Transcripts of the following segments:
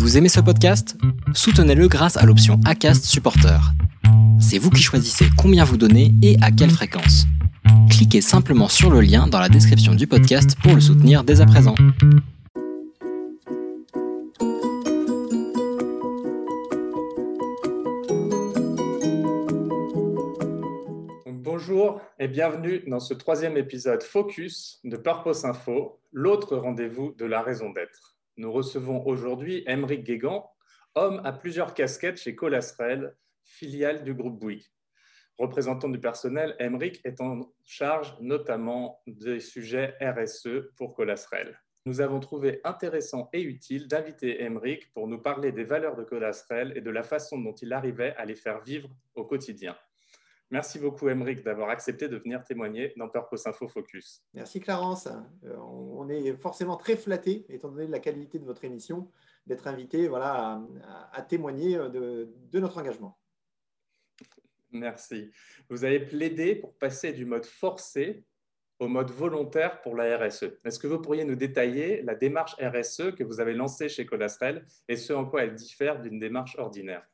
Vous aimez ce podcast? Soutenez-le grâce à l'option ACAST Supporter. C'est vous qui choisissez combien vous donnez et à quelle fréquence. Cliquez simplement sur le lien dans la description du podcast pour le soutenir dès à présent. Bonjour et bienvenue dans ce troisième épisode Focus de Purpose Info, l'autre rendez-vous de la raison d'être. Nous recevons aujourd'hui Emeric Guégan, homme à plusieurs casquettes chez Colasrel, filiale du groupe Bouygues. Représentant du personnel, Emeric est en charge notamment des sujets RSE pour Colasrel. Nous avons trouvé intéressant et utile d'inviter Emeric pour nous parler des valeurs de Colasrel et de la façon dont il arrivait à les faire vivre au quotidien. Merci beaucoup, Emeric, d'avoir accepté de venir témoigner dans Purpose Info Focus. Merci, Clarence. Est forcément très flatté, étant donné la qualité de votre émission, d'être invité voilà, à, témoigner de, notre engagement. Merci. Vous avez plaidé pour passer du mode forcé au mode volontaire pour la RSE. Est-ce que vous pourriez nous détailler la démarche RSE que vous avez lancée chez Colasrel et ce en quoi elle diffère d'une démarche ordinaire?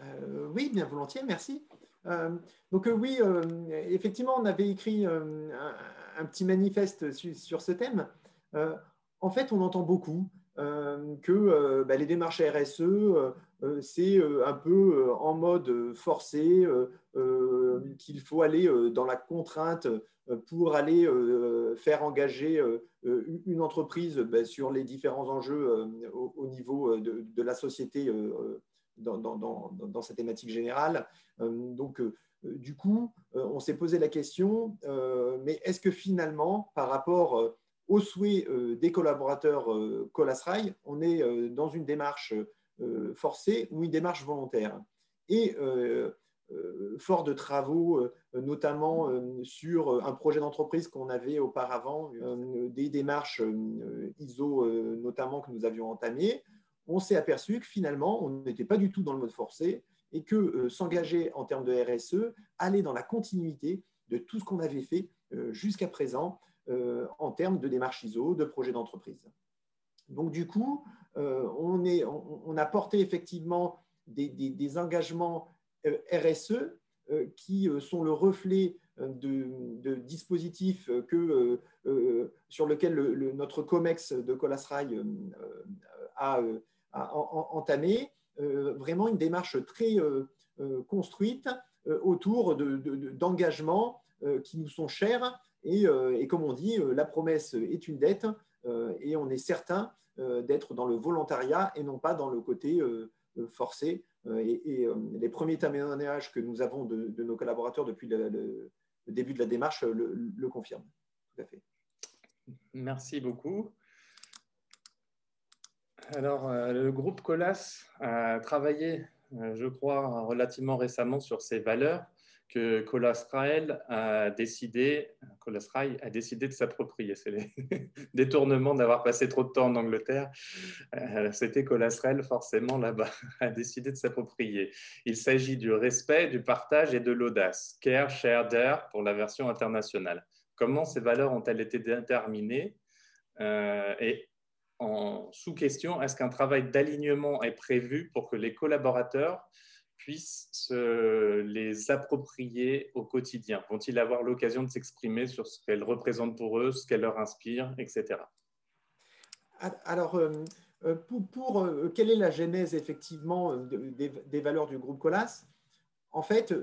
Euh, Oui, bien volontiers, merci. Euh, donc euh, oui, effectivement, on avait écrit un, petit manifeste sur, ce thème. en fait, on entend beaucoup que bah, les démarches RSE, c'est un peu en mode forcé, qu'il faut aller dans la contrainte pour aller faire engager une entreprise bah, sur les différents enjeux au, niveau de, la société dans, dans, cette thématique générale. Euh, donc, euh, du coup, euh, on s'est posé la question, mais est-ce que finalement, par rapport aux souhaits des collaborateurs Colasrail, on est dans une démarche forcée ou une démarche volontaire? Et fort de travaux, notamment sur un projet d'entreprise qu'on avait auparavant, des démarches ISO notamment que nous avions entamées, on s'est aperçu que finalement, on n'était pas du tout dans le mode forcé et que euh, s'engager en termes de RSE allait dans la continuité de tout ce qu'on avait fait euh, jusqu'à présent euh, en termes de démarche ISO, de projet d'entreprise. Donc du coup, on, a porté effectivement des, engagements RSE qui sont le reflet de, dispositifs que, sur lesquels notre COMEX de Colasrail a, entamé euh, vraiment une démarche très euh, euh, construite autour d'engagements qui nous sont chers. Et, comme on dit, la promesse est une dette et on est certain d'être dans le volontariat et non pas dans le côté forcé. Et, les premiers témoignages que nous avons de, nos collaborateurs depuis le, début de la démarche le, le confirment. Tout à fait. Merci beaucoup. Alors, euh, le groupe Colas a travaillé, euh, je crois, relativement récemment sur ces valeurs que Colas Rail a décidé, Colas a décidé de s'approprier. C'est les détournements d'avoir passé trop de temps en Angleterre. Euh, c'était Colas Rail, forcément, là-bas, a décidé de s'approprier. Il s'agit du respect, du partage et de l'audace. Care, share, dare pour la version internationale. Comment ces valeurs ont-elles été déterminées et sous-question, est-ce qu'un travail d'alignement est prévu pour que les collaborateurs puissent se les approprier au quotidien? Vont-ils avoir l'occasion de s'exprimer sur ce qu'elles représentent pour eux, ce qu'elles leur inspirent, etc. Alors, euh, euh, pour, euh, quelle est la genèse effectivement des, valeurs du groupe Colas? En fait,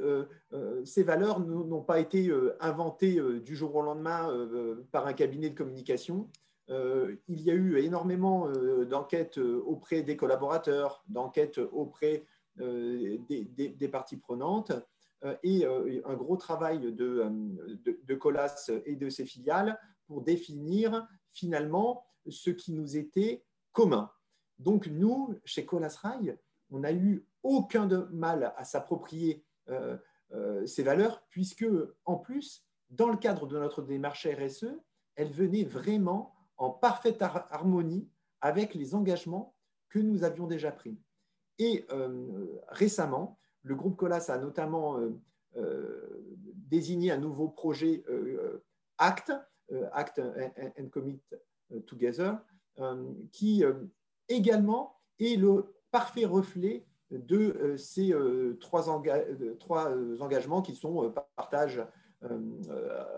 ces valeurs n'ont pas été inventées du jour au lendemain par un cabinet de communication. Euh, il y a eu énormément euh, d'enquêtes euh, auprès des collaborateurs, d'enquêtes auprès des, parties prenantes et un gros travail de, de, Colas et de ses filiales pour définir finalement ce qui nous était commun. Donc nous, chez Colas Rail, on n'a eu aucun de mal à s'approprier ces valeurs, puisque en plus, dans le cadre de notre démarche RSE, elle venait vraiment en parfaite harmonie avec les engagements que nous avions déjà pris. Et euh, récemment, le groupe Colas a notamment euh, euh, désigné un nouveau projet ACT, ACT and Commit Together, qui également est le parfait reflet de ces trois, engagements qui sont partage,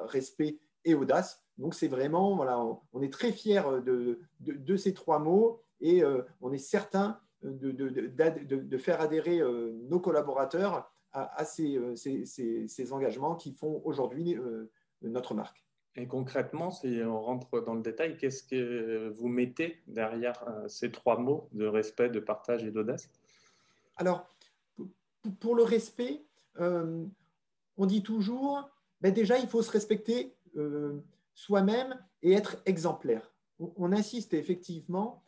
respect et audace. Donc c'est vraiment, voilà, on, est très fiers de, ces trois mots et on est certain de, faire adhérer nos collaborateurs à, ces, ces, engagements qui font aujourd'hui notre marque. Et concrètement, si on rentre dans le détail, qu'est-ce que vous mettez derrière euh, ces trois mots de respect, de partage et d'audace? Alors, pour le respect, euh, on dit toujours, ben déjà, il faut se respecter euh, soi-même et être exemplaire. On, insiste effectivement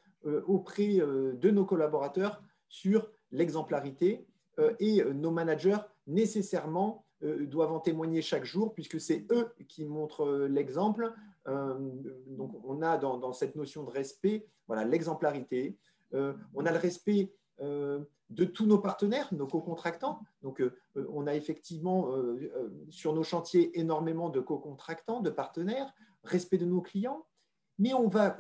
auprès de nos collaborateurs sur l'exemplarité et nos managers nécessairement euh, doivent en témoigner chaque jour, puisque c'est eux qui montrent euh, l'exemple. Euh, donc, on a dans, cette notion de respect voilà, l'exemplarité. on a le respect de tous nos partenaires, nos co-contractants. Donc, on a effectivement sur nos chantiers énormément de co-contractants, de partenaires, respect de nos clients, mais on va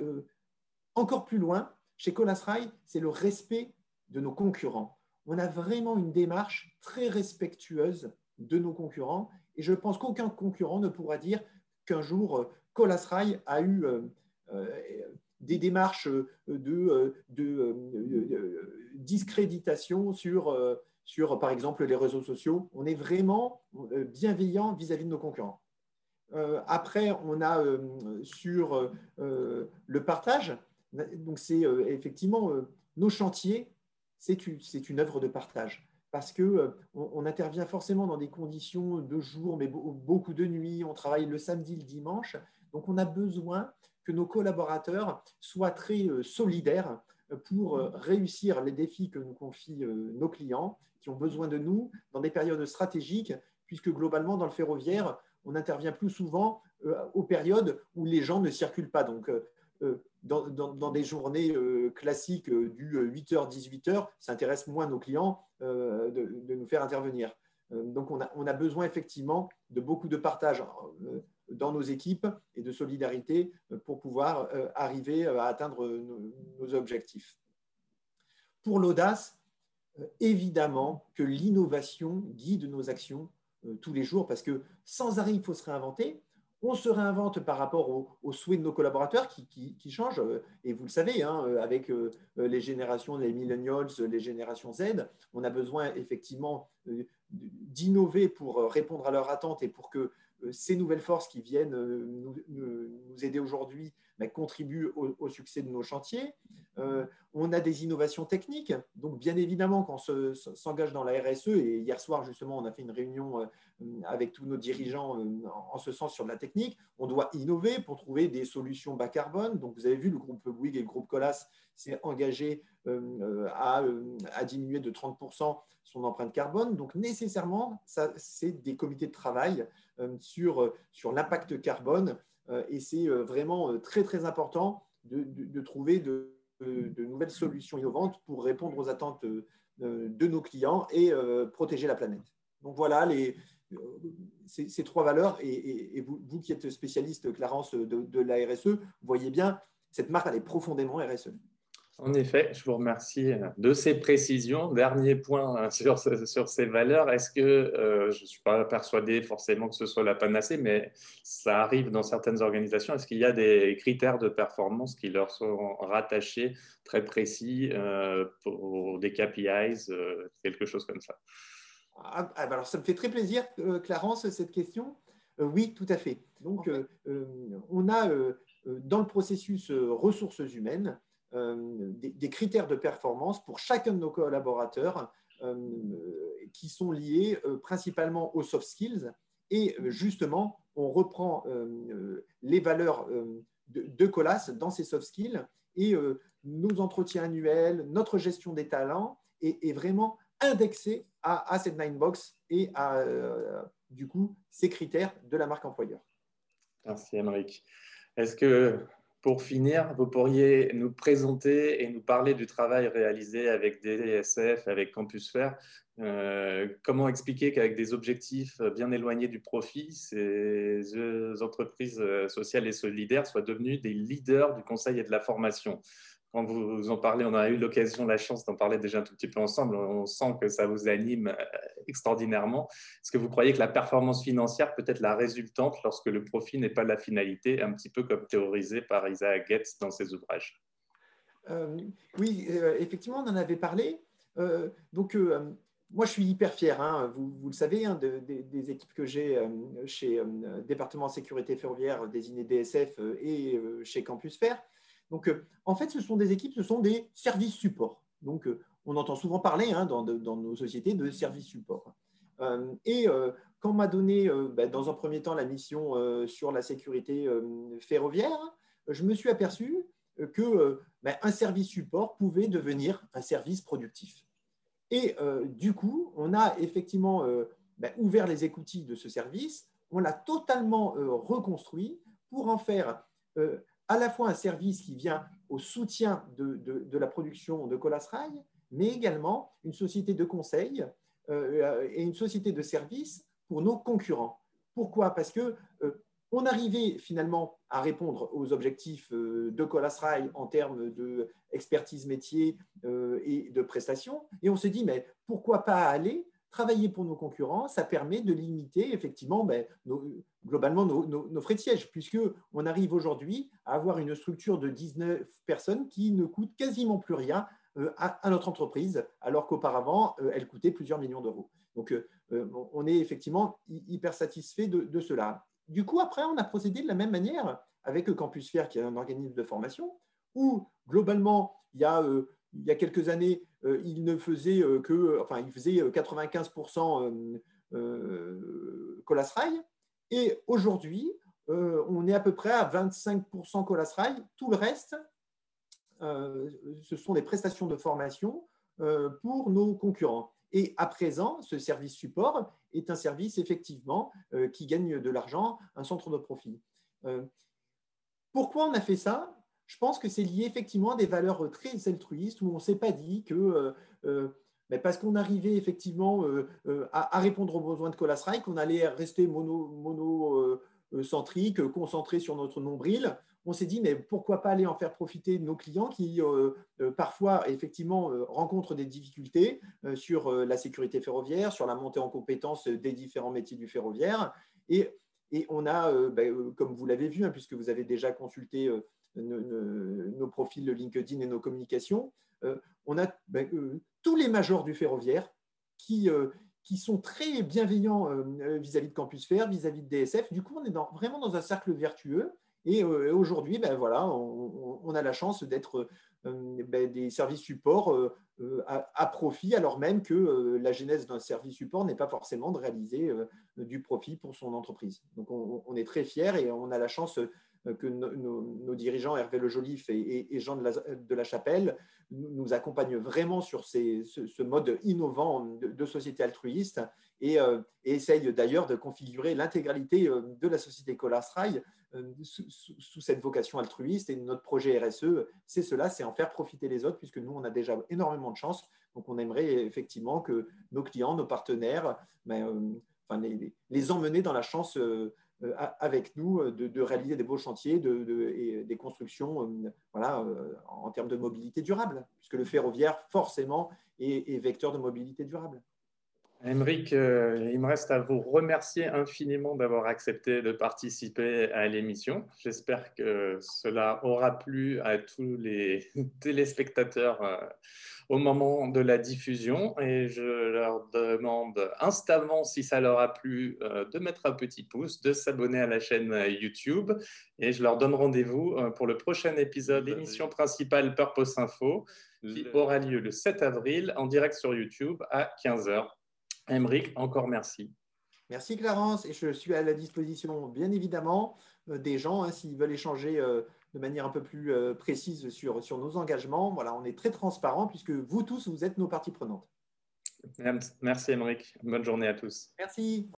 encore plus loin. Chez Colas Rail, c'est le respect de nos concurrents. On a vraiment une démarche très respectueuse de nos concurrents. Et je pense qu'aucun concurrent ne pourra dire qu'un jour, euh, Colas Rail a eu euh, euh, des démarches de, discréditation sur, sur, par exemple, les réseaux sociaux. On est vraiment bienveillant vis-à-vis de nos concurrents. après, on a sur le partage, donc c'est effectivement nos chantiers, c'est une œuvre de partage parce euh, on intervient forcément dans des conditions de jour, mais beaucoup de nuit, on travaille le samedi, le dimanche. Donc on a besoin que nos collaborateurs soient très euh, solidaires euh, pour réussir les défis que nous confient nos clients, qui ont besoin de nous dans des périodes stratégiques, puisque globalement, dans le ferroviaire, on intervient plus souvent aux périodes où les gens ne circulent pas. Donc, dans, des journées euh, classiques euh, du 8h, 18h, ça intéresse moins nos clients euh, de, nous faire intervenir. donc, on a, besoin effectivement de beaucoup de partage dans nos équipes et de solidarité pour pouvoir arriver à atteindre nos, objectifs. Pour l'audace, évidemment que l'innovation guide nos actions tous les jours parce que sans arrêt, il faut se réinventer on se réinvente par rapport aux, souhaits de nos collaborateurs qui, changent. Euh, et vous le savez, hein, euh, avec euh, les générations, les millennials, les générations Z, on a besoin effectivement d'innover pour répondre à leurs attentes et pour que ces nouvelles forces qui viennent nous, aider aujourd'hui ben, contribuent au, succès de nos chantiers. On a des innovations techniques. Donc, bien évidemment, quand on s'engage dans la RSE, et hier soir, justement, on a fait une réunion avec tous nos dirigeants en ce sens sur la technique, on doit innover pour trouver des solutions bas carbone. Donc, vous avez vu, le groupe Bouygues et le groupe Colas s'est engagé à, diminuer de 30% son empreinte carbone. Donc, nécessairement, c'est des comités de travail sur, sur l'impact carbone. Et c'est vraiment très, très important de, de, trouver de, de, nouvelles solutions innovantes pour répondre aux attentes de nos clients et protéger la planète. Donc voilà les, ces, trois valeurs. Et, vous, qui êtes spécialiste, Clarence, de, la RSE, voyez bien, cette marque, elle est profondément RSE. En effet, je vous remercie de ces précisions. Dernier point sur, sur ces valeurs. Est-ce que, euh, je ne suis pas persuadé forcément que ce soit la panacée, mais ça arrive dans certaines organisations, est-ce qu'il y a des critères de performance qui leur sont rattachés très précis euh, pour des KPIs, euh, quelque chose comme ça? Ah, ah, bah alors, ça me fait très plaisir, Clarence, cette question. oui, tout à fait. Donc, on a dans le processus ressources humaines, euh, des, critères de performance pour chacun de nos collaborateurs euh, qui sont liés euh, principalement aux soft skills. Et justement, on reprend les valeurs de, Colas dans ces soft skills et nos entretiens annuels, notre gestion des talents est, vraiment indexé à, cette nine box et à du coup ces critères de la marque employeur. Merci Émeric. Est-ce que pour finir, vous pourriez nous présenter et nous parler du travail réalisé avec DSF, avec Campus Fair. Euh, comment expliquer qu'avec des objectifs bien éloignés du profit, ces entreprises sociales et solidaires soient devenues des leaders du conseil et de la formation? Quand vous en parlez, on a eu l'occasion, la chance d'en parler déjà un tout petit peu ensemble. On sent que ça vous anime euh, extraordinairement. Est-ce que vous croyez que la performance financière peut être la résultante lorsque le profit n'est pas la finalité, un petit peu comme théorisé par Isaac Getz dans ses ouvrages? Euh, Oui, euh, effectivement, on en avait parlé. donc, moi, je suis hyper fier, hein. vous, le savez, hein, des équipes que j'ai chez Département Sécurité Ferroviaire désigné DSF et chez Campus Fer. Donc, euh, en fait, ce sont des équipes, ce sont des services support. Donc, euh, on entend souvent parler hein, dans, nos sociétés de services support. Euh, et quand on m'a donné, bah, dans un premier temps, la mission sur la sécurité ferroviaire, je me suis aperçu que bah, service support pouvait devenir un service productif. Et du coup, on a effectivement bah, ouvert les écoutilles de ce service, on l'a totalement reconstruit pour en faire à la fois un service qui vient au soutien de, la production de Colas Rail, mais également une société de conseil euh, et une société de service pour nos concurrents. Pourquoi? Parce que euh, on arrivait finalement à répondre aux objectifs euh, de Colas Rail en termes d'expertise métier et de prestations, et on se dit mais pourquoi pas aller travailler pour nos concurrents, ça permet de limiter effectivement ben, globalement nos, frais de siège, puisqu'on arrive aujourd'hui à avoir une structure de 19 personnes qui ne coûte quasiment plus rien euh, à, notre entreprise, alors qu'auparavant, euh, elle coûtait plusieurs millions d'euros. Donc, euh, on est effectivement hyper satisfait de, cela. Du coup, après, on a procédé de la même manière avec Campus Fair, qui est un organisme de formation, où globalement, il y a il y a quelques années, il ne faisait euh, que, enfin, il faisait 95% euh, Colas Rail. Et aujourd'hui, on est à peu près à 25% Colas Rail. Tout le reste, ce sont des prestations de formation pour nos concurrents. Et à présent, ce service support est un service effectivement qui gagne de l'argent, un centre de profit. Pourquoi on a fait ça? Je pense que c'est lié effectivement à des valeurs très altruistes où on ne s'est pas dit que euh, euh, parce qu'on arrivait effectivement euh, à, répondre aux besoins de Colas qu'on allait rester monocentrique, mono concentré sur notre nombril. On s'est dit, mais pourquoi pas aller en faire profiter nos clients qui parfois effectivement rencontrent des difficultés sur la sécurité ferroviaire, sur la montée en compétences des différents métiers du ferroviaire. Et, et on a, ben, comme vous l'avez vu, hein, puisque vous avez déjà consulté nos, profils de LinkedIn et nos communications, euh, on a ben, euh, tous les majors du ferroviaire qui, euh, qui sont très bienveillants vis-à-vis de Campus Fair, vis-à-vis de DSF. Du coup, on est vraiment dans un cercle vertueux. Et aujourd'hui, ben, voilà, on, a la chance d'être ben, des services support à, profit, alors même que la genèse d'un service support n'est pas forcément de réaliser du profit pour son entreprise. Donc, on, on est très fiers et on a la chance que nos, dirigeants, Hervé Le Joliffe et, Jean de la, Chapelle, nous accompagnent vraiment sur ce, mode innovant de, société altruiste et, euh, essayent d'ailleurs de configurer l'intégralité euh, de la société Colas Rail sous, cette vocation altruiste. Et notre projet RSE, c'est cela, c'est en faire profiter les autres, puisque nous, on a déjà énormément de chance. Donc, on aimerait effectivement que nos clients, nos partenaires, ben, enfin, les, emmener dans la chance euh, avec nous euh, de, réaliser des beaux chantiers de, et des constructions euh, voilà, en termes de mobilité durable, puisque le ferroviaire, forcément, est, vecteur de mobilité durable. Émeric, il me reste à vous remercier infiniment d'avoir accepté de participer à l'émission. J'espère que cela aura plu à tous les téléspectateurs au moment de la diffusion et je leur demande instamment, si ça leur a plu, euh, de mettre un petit pouce, de s'abonner à la chaîne YouTube et je leur donne rendez-vous euh, pour le prochain épisode, l'émission principale Purpose Info, qui aura lieu le 7 avril en direct sur YouTube à 15h. Émeric, encore merci. Merci Clarence et je suis à la disposition bien évidemment euh, des gens hein, s'ils veulent échanger de manière un peu plus euh, précise sur, sur nos engagements. Voilà, on est très transparent puisque vous tous, vous êtes nos parties prenantes. Merci, Émeric. Bonne journée à tous. Merci.